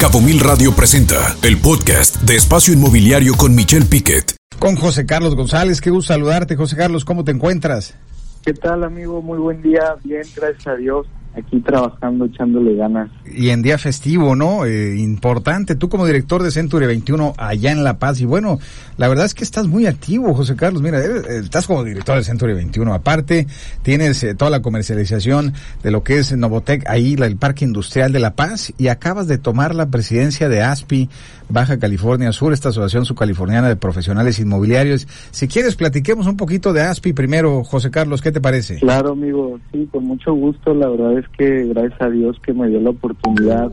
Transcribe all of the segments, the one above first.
Cabo Mil Radio presenta el podcast de Espacio Inmobiliario con Michelle Piquet. Con José Carlos González, qué gusto saludarte, José Carlos, ¿cómo te encuentras? ¿Qué tal, amigo? Muy buen día, bien, gracias a Dios aquí trabajando, echándole ganas. Y en día festivo, ¿no? Eh, importante. Tú como director de Century 21 allá en La Paz. Y bueno, la verdad es que estás muy activo, José Carlos. Mira, estás como director de Century 21. Aparte, tienes eh, toda la comercialización de lo que es Novotec, ahí el Parque Industrial de La Paz. Y acabas de tomar la presidencia de ASPI, Baja California Sur, esta asociación subcaliforniana de profesionales inmobiliarios. Si quieres, platiquemos un poquito de ASPI primero, José Carlos. ¿Qué te parece? Claro, amigo. Sí, con mucho gusto. La verdad es que gracias a Dios que me dio la oportunidad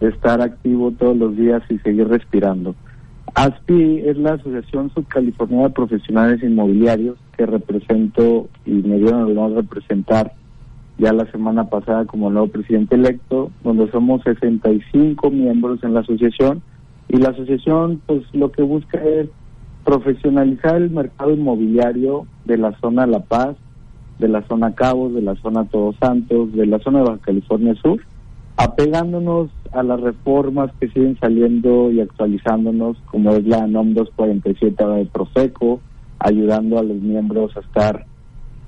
de estar activo todos los días y seguir respirando. ASPI es la Asociación Subcaliforniana de Profesionales Inmobiliarios que represento y me dieron el honor de representar ya la semana pasada como nuevo presidente electo, donde somos 65 miembros en la asociación y la asociación pues lo que busca es profesionalizar el mercado inmobiliario de la zona La Paz, de la zona Cabos, de la zona Todos Santos, de la zona de Baja California Sur, apegándonos a las reformas que siguen saliendo y actualizándonos, como es la NOM 247 de Profeco, ayudando a los miembros a estar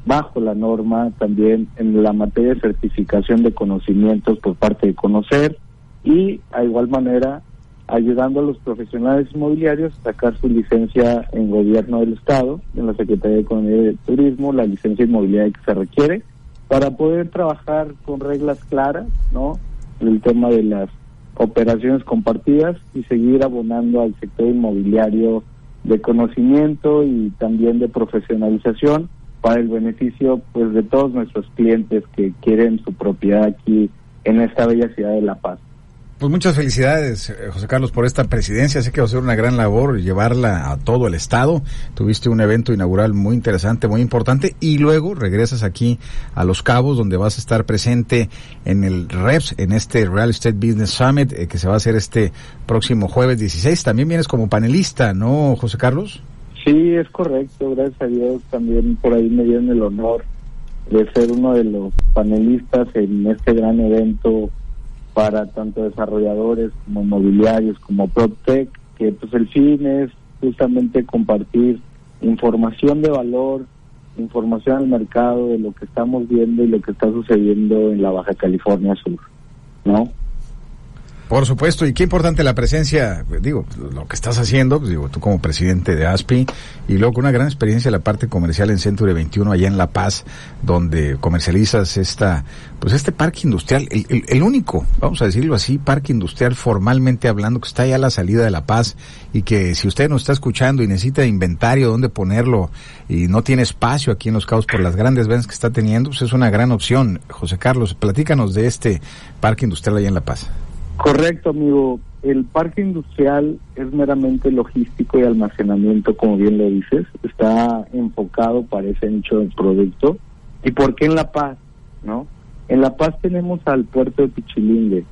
bajo la norma, también en la materia de certificación de conocimientos por parte de Conocer y, a igual manera, ayudando a los profesionales inmobiliarios a sacar su licencia en gobierno del Estado, en la Secretaría de Economía y de Turismo, la licencia inmobiliaria que se requiere, para poder trabajar con reglas claras, ¿no? El tema de las operaciones compartidas y seguir abonando al sector inmobiliario de conocimiento y también de profesionalización para el beneficio pues de todos nuestros clientes que quieren su propiedad aquí en esta bella ciudad de La Paz. Pues muchas felicidades, eh, José Carlos, por esta presidencia. Sé que va a ser una gran labor llevarla a todo el estado. Tuviste un evento inaugural muy interesante, muy importante, y luego regresas aquí a Los Cabos, donde vas a estar presente en el REPS, en este Real Estate Business Summit, eh, que se va a hacer este próximo jueves 16. También vienes como panelista, ¿no, José Carlos? Sí, es correcto. Gracias a Dios también por ahí me dieron el honor de ser uno de los panelistas en este gran evento para tanto desarrolladores como inmobiliarios como PropTech, que pues el fin es justamente compartir información de valor, información al mercado de lo que estamos viendo y lo que está sucediendo en la Baja California Sur, ¿no? Por supuesto, y qué importante la presencia, digo, lo que estás haciendo, pues digo, tú como presidente de ASPI, y luego con una gran experiencia en la parte comercial en Century 21, allá en La Paz, donde comercializas esta, pues este parque industrial, el, el, único, vamos a decirlo así, parque industrial formalmente hablando, que está allá a la salida de La Paz, y que si usted nos está escuchando y necesita inventario donde ponerlo, y no tiene espacio aquí en Los Cabos por las grandes ventas que está teniendo, pues es una gran opción. José Carlos, platícanos de este parque industrial allá en La Paz. Correcto, amigo. El parque industrial es meramente logístico y almacenamiento, como bien lo dices. Está enfocado para ese nicho de producto. ¿Y por qué en La Paz? ¿No? En La Paz tenemos al puerto de Pichilingue.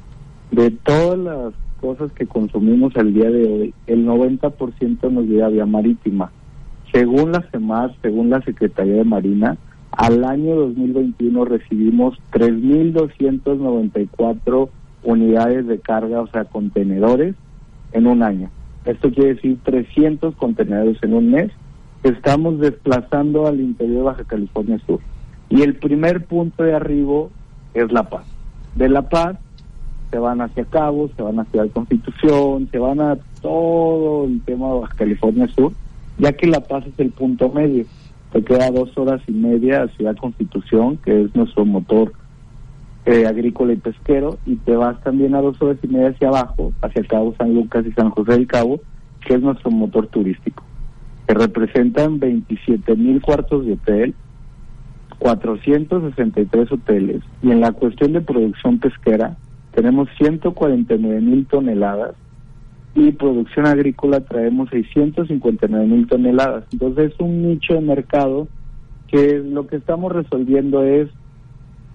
De todas las cosas que consumimos al día de hoy, el 90% nos llega vía marítima. Según la CEMAR, según la Secretaría de Marina, al año 2021 recibimos 3.294 unidades de carga, o sea, contenedores en un año. Esto quiere decir 300 contenedores en un mes estamos desplazando al interior de Baja California Sur. Y el primer punto de arribo es La Paz. De La Paz se van hacia Cabo, se van hacia la Constitución, se van a todo el tema de Baja California Sur, ya que La Paz es el punto medio. Te queda dos horas y media a Ciudad Constitución, que es nuestro motor eh, agrícola y pesquero, y te vas también a dos horas y media hacia abajo, hacia Cabo San Lucas y San José del Cabo, que es nuestro motor turístico, que representan 27 mil cuartos de hotel, 463 hoteles, y en la cuestión de producción pesquera tenemos 149 mil toneladas, y producción agrícola traemos 659 mil toneladas. Entonces es un nicho de mercado que lo que estamos resolviendo es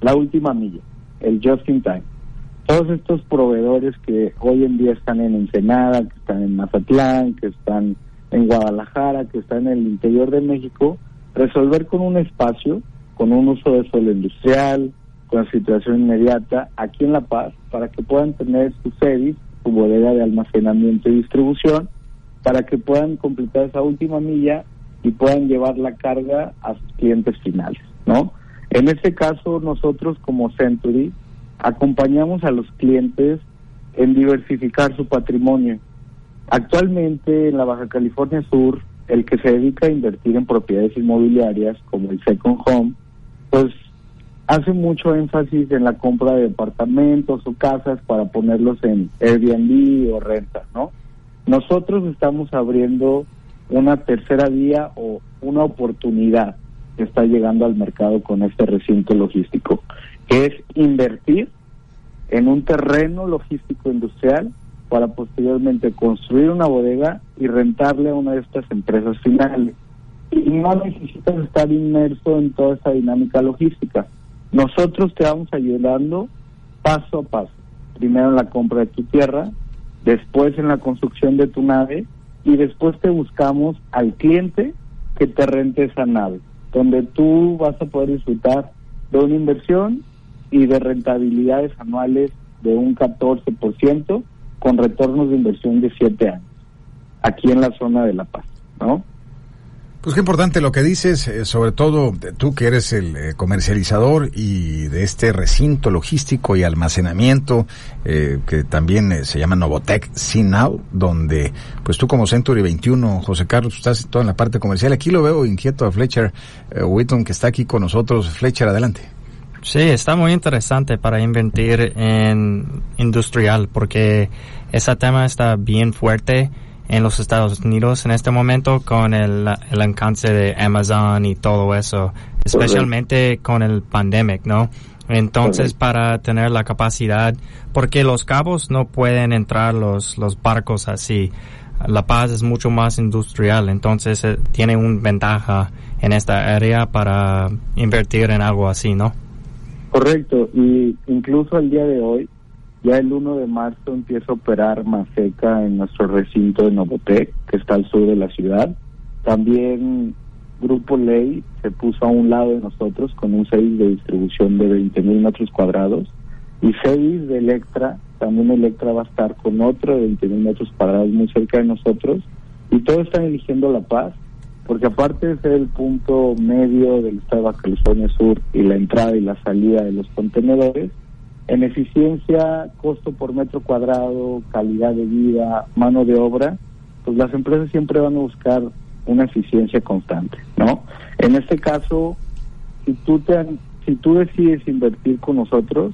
la última milla el just in time. Todos estos proveedores que hoy en día están en Ensenada, que están en Mazatlán, que están en Guadalajara, que están en el interior de México, resolver con un espacio, con un uso de suelo industrial, con la situación inmediata aquí en La Paz, para que puedan tener su service su bodega de almacenamiento y distribución para que puedan completar esa última milla y puedan llevar la carga a sus clientes finales, ¿no? En este caso, nosotros como Century acompañamos a los clientes en diversificar su patrimonio. Actualmente en la Baja California Sur, el que se dedica a invertir en propiedades inmobiliarias como el Second Home, pues hace mucho énfasis en la compra de departamentos o casas para ponerlos en Airbnb o renta, ¿no? Nosotros estamos abriendo una tercera vía o una oportunidad que está llegando al mercado con este recinto logístico, que es invertir en un terreno logístico industrial para posteriormente construir una bodega y rentarle a una de estas empresas finales. Y no necesitas estar inmerso en toda esa dinámica logística. Nosotros te vamos ayudando paso a paso. Primero en la compra de tu tierra, después en la construcción de tu nave y después te buscamos al cliente que te rente esa nave, donde tú vas a poder disfrutar de una inversión y de rentabilidades anuales de un 14% con retornos de inversión de 7 años, aquí en la zona de La Paz, ¿no? Pues qué importante lo que dices, eh, sobre todo tú que eres el eh, comercializador y de este recinto logístico y almacenamiento eh, que también se llama Novotec Sinau, donde pues tú como Century 21, José Carlos, estás todo en la parte comercial. Aquí lo veo inquieto a Fletcher Whitton que está aquí con nosotros. Fletcher, adelante. Sí, está muy interesante para invertir en industrial porque ese tema está bien fuerte en los Estados Unidos en este momento con el, el alcance de Amazon y todo eso, especialmente con el pandemic, ¿no? Entonces, para tener la capacidad, porque los cabos no pueden entrar los, los barcos así. La Paz es mucho más industrial, entonces eh, tiene una ventaja en esta área para invertir en algo así, ¿no? Correcto, y incluso el día de hoy ya el 1 de marzo empieza a operar Maseca en nuestro recinto de Novotec, que está al sur de la ciudad. También Grupo Ley se puso a un lado de nosotros con un service de distribución de 20 mil metros cuadrados. Y Cevis de Electra, también Electra va a estar con otro de 20 mil metros cuadrados muy cerca de nosotros. Y todos están eligiendo La Paz, porque aparte de ser el punto medio del estado de California Sur y la entrada y la salida de los contenedores, en eficiencia, costo por metro cuadrado, calidad de vida, mano de obra, pues las empresas siempre van a buscar una eficiencia constante, ¿no? En este caso, si tú te, si tú decides invertir con nosotros,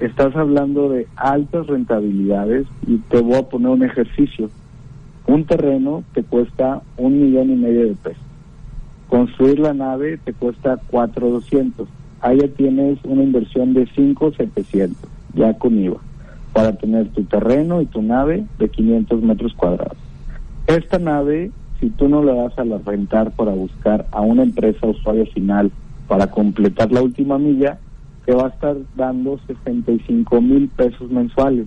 estás hablando de altas rentabilidades y te voy a poner un ejercicio. Un terreno te cuesta un millón y medio de pesos. Construir la nave te cuesta cuatro doscientos ahí ya tienes una inversión de 5,700, ya con IVA, para tener tu terreno y tu nave de 500 metros cuadrados. Esta nave, si tú no la das a la rentar para buscar a una empresa usuario final para completar la última milla, te va a estar dando 65 mil pesos mensuales.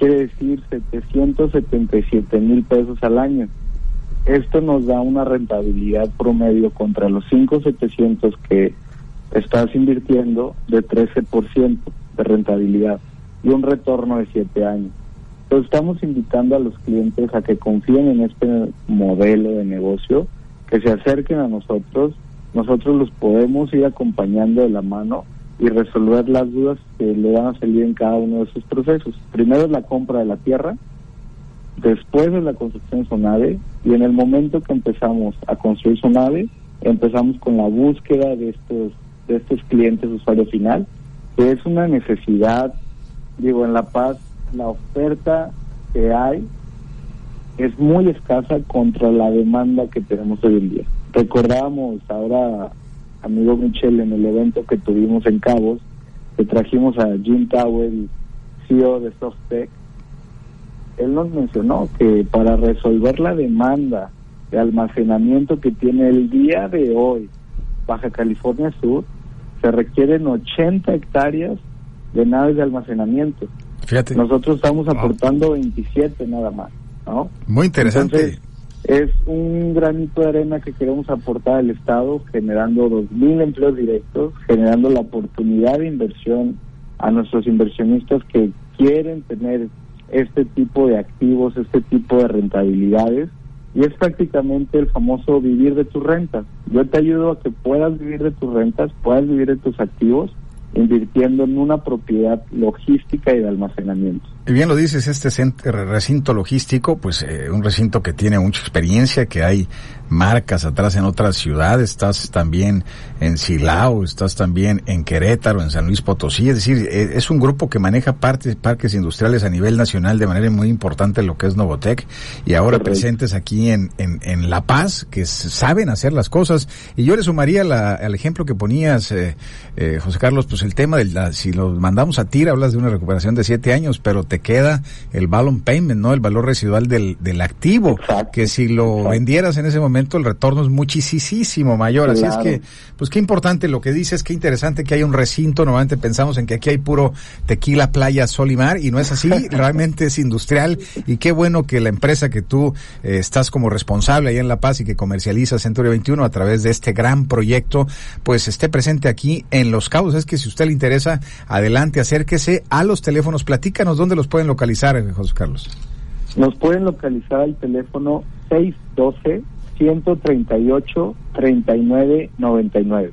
Quiere decir 777 mil pesos al año. Esto nos da una rentabilidad promedio contra los 5,700 que estás invirtiendo de 13% de rentabilidad y un retorno de 7 años. Entonces estamos invitando a los clientes a que confíen en este modelo de negocio, que se acerquen a nosotros, nosotros los podemos ir acompañando de la mano y resolver las dudas que le van a salir en cada uno de esos procesos. Primero es la compra de la tierra, después es la construcción de su nave y en el momento que empezamos a construir su nave, empezamos con la búsqueda de estos de estos clientes usuario final, que es una necesidad, digo, en La Paz la oferta que hay es muy escasa contra la demanda que tenemos hoy en día. Recordábamos ahora, amigo Michel, en el evento que tuvimos en Cabos, que trajimos a Jim Towell, CEO de SoftTech, él nos mencionó que para resolver la demanda de almacenamiento que tiene el día de hoy Baja California Sur, se requieren 80 hectáreas de naves de almacenamiento. Fíjate. Nosotros estamos aportando 27 nada más, ¿no? Muy interesante. es un granito de arena que queremos aportar al Estado, generando 2.000 empleos directos, generando la oportunidad de inversión a nuestros inversionistas que quieren tener este tipo de activos, este tipo de rentabilidades y es prácticamente el famoso vivir de tus rentas. Yo te ayudo a que puedas vivir de tus rentas, puedas vivir de tus activos invirtiendo en una propiedad logística y de almacenamiento. Y bien lo dices, este recinto logístico, pues eh, un recinto que tiene mucha experiencia, que hay marcas atrás en otras ciudades, estás también en Silao, estás también en Querétaro, en San Luis Potosí, es decir, eh, es un grupo que maneja partes, parques industriales a nivel nacional de manera muy importante lo que es Novotec y ahora presentes aquí en, en, en, La Paz, que saben hacer las cosas. Y yo le sumaría la, al ejemplo que ponías, eh, eh, José Carlos, pues el tema de la, si lo mandamos a tira, hablas de una recuperación de siete años, pero te queda el balance payment, ¿no? El valor residual del, del activo, que si lo vendieras en ese momento el retorno es muchísimo mayor. Así es que, pues qué importante lo que dices, qué interesante que hay un recinto. Normalmente pensamos en que aquí hay puro tequila, playa, sol y mar, y no es así. Realmente es industrial y qué bueno que la empresa que tú eh, estás como responsable ahí en La Paz y que comercializa Centuria 21 a través de este gran proyecto, pues esté presente aquí en Los Cabos. Es que si usted le interesa, adelante, acérquese a los teléfonos, platícanos dónde los pueden localizar, José Carlos? Nos pueden localizar al teléfono 612-138-3999.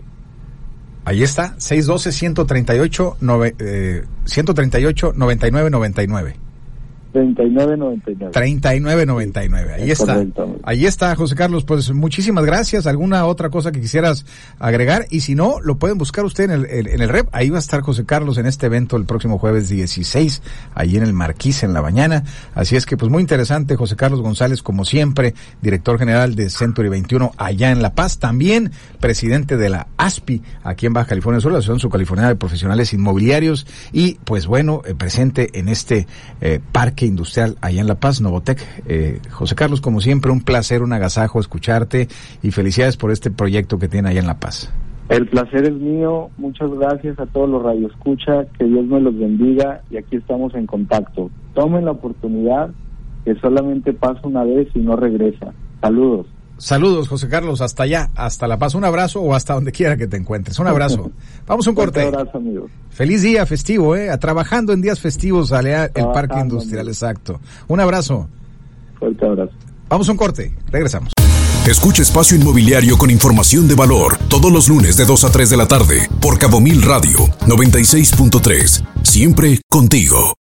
Ahí está, 612-138-9999. Eh, 39.99. 39.99. Ahí está. Ahí está, José Carlos. Pues muchísimas gracias. ¿Alguna otra cosa que quisieras agregar? Y si no, lo pueden buscar usted en el, en el REP. Ahí va a estar José Carlos en este evento el próximo jueves 16, ahí en el Marquís en la mañana. Así es que pues muy interesante, José Carlos González, como siempre, director general de Century 21 allá en La Paz. También presidente de la ASPI aquí en Baja California Sur, la Asociación Subcaliforniana de Profesionales Inmobiliarios. Y pues bueno, eh, presente en este eh, parque industrial allá en La Paz, Novotec. Eh, José Carlos, como siempre, un placer, un agasajo escucharte y felicidades por este proyecto que tiene allá en La Paz. El placer es mío, muchas gracias a todos los radioescucha, que Dios me los bendiga y aquí estamos en contacto. Tomen la oportunidad que solamente pasa una vez y no regresa. Saludos. Saludos, José Carlos, hasta allá, hasta La Paz. Un abrazo o hasta donde quiera que te encuentres. Un abrazo. Vamos a un corte. Un abrazo, amigo. Feliz día festivo, ¿eh? Trabajando en días festivos, Alea, el Parque Industrial, exacto. Un abrazo. Fuerte abrazo. Vamos a un corte. Regresamos. Escucha Espacio Inmobiliario con información de valor todos los lunes de 2 a 3 de la tarde por Cabo Mil Radio 96.3. Siempre contigo.